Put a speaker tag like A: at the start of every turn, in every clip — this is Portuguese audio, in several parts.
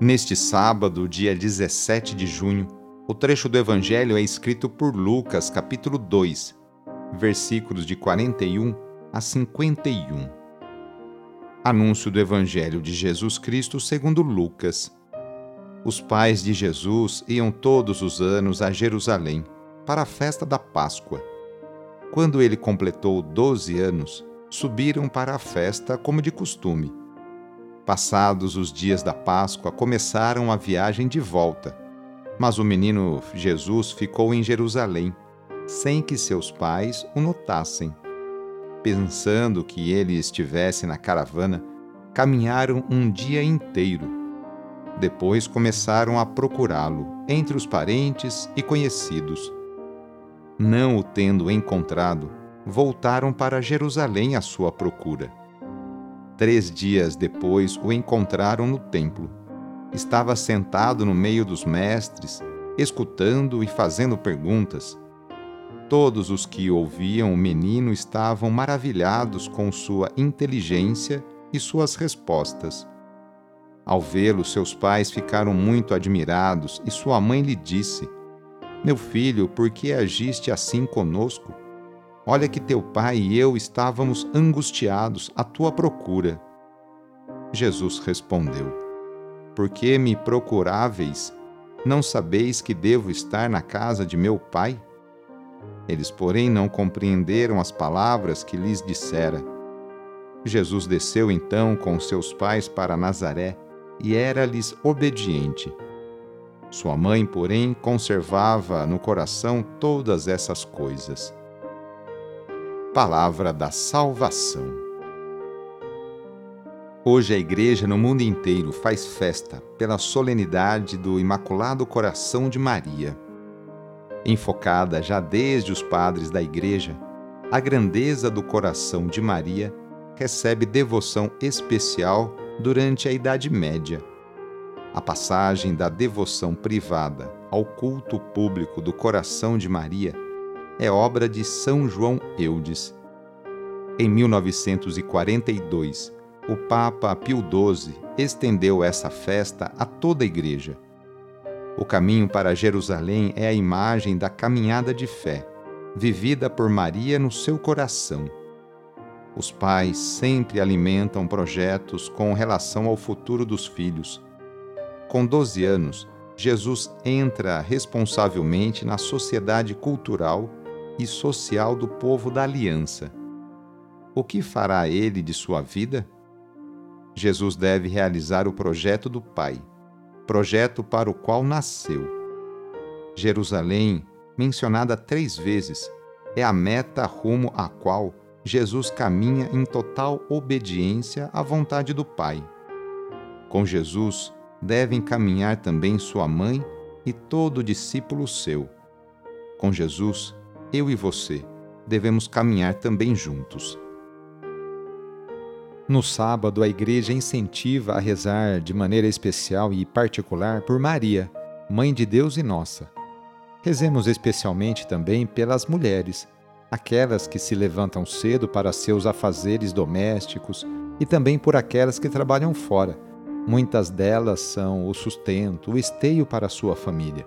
A: Neste sábado, dia 17 de junho, o trecho do Evangelho é escrito por Lucas, capítulo 2, versículos de 41 a 51. Anúncio do Evangelho de Jesus Cristo segundo Lucas. Os pais de Jesus iam todos os anos a Jerusalém para a festa da Páscoa quando ele completou doze anos, subiram para a festa como de costume. Passados os dias da Páscoa, começaram a viagem de volta. Mas o menino Jesus ficou em Jerusalém, sem que seus pais o notassem. Pensando que ele estivesse na caravana, caminharam um dia inteiro. Depois começaram a procurá-lo entre os parentes e conhecidos não o tendo encontrado, voltaram para Jerusalém à sua procura. Três dias depois o encontraram no templo. Estava sentado no meio dos mestres, escutando e fazendo perguntas. Todos os que ouviam o menino estavam maravilhados com sua inteligência e suas respostas. Ao vê-lo, seus pais ficaram muito admirados e sua mãe lhe disse: meu filho, por que agiste assim conosco? Olha que teu pai e eu estávamos angustiados à tua procura. Jesus respondeu: Por que me procuráveis? Não sabeis que devo estar na casa de meu pai? Eles, porém, não compreenderam as palavras que lhes dissera. Jesus desceu então com seus pais para Nazaré e era-lhes obediente. Sua mãe, porém, conservava no coração todas essas coisas. Palavra da Salvação. Hoje a Igreja no mundo inteiro faz festa pela solenidade do Imaculado Coração de Maria. Enfocada já desde os padres da Igreja, a grandeza do coração de Maria recebe devoção especial durante a Idade Média a passagem da devoção privada ao culto público do coração de Maria é obra de São João Eudes. Em 1942, o Papa Pio XII estendeu essa festa a toda a Igreja. O caminho para Jerusalém é a imagem da caminhada de fé, vivida por Maria no seu coração. Os pais sempre alimentam projetos com relação ao futuro dos filhos com 12 anos, Jesus entra responsavelmente na sociedade cultural e social do povo da aliança. O que fará ele de sua vida? Jesus deve realizar o projeto do Pai, projeto para o qual nasceu. Jerusalém, mencionada três vezes, é a meta rumo à qual Jesus caminha em total obediência à vontade do Pai. Com Jesus, devem caminhar também sua mãe e todo discípulo seu. Com Jesus, eu e você devemos caminhar também juntos. No sábado, a igreja incentiva a rezar de maneira especial e particular por Maria, Mãe de Deus e nossa. Rezemos especialmente também pelas mulheres, aquelas que se levantam cedo para seus afazeres domésticos e também por aquelas que trabalham fora Muitas delas são o sustento, o esteio para sua família.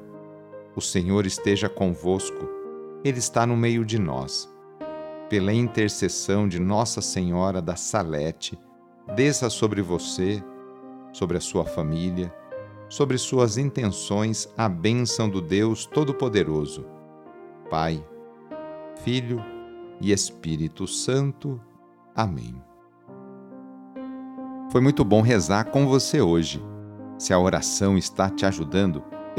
A: O Senhor esteja convosco, Ele está no meio de nós. Pela intercessão de Nossa Senhora da Salete, desça sobre você, sobre a sua família, sobre suas intenções a bênção do Deus Todo-Poderoso Pai, Filho e Espírito Santo. Amém. Foi muito bom rezar com você hoje. Se a oração está te ajudando,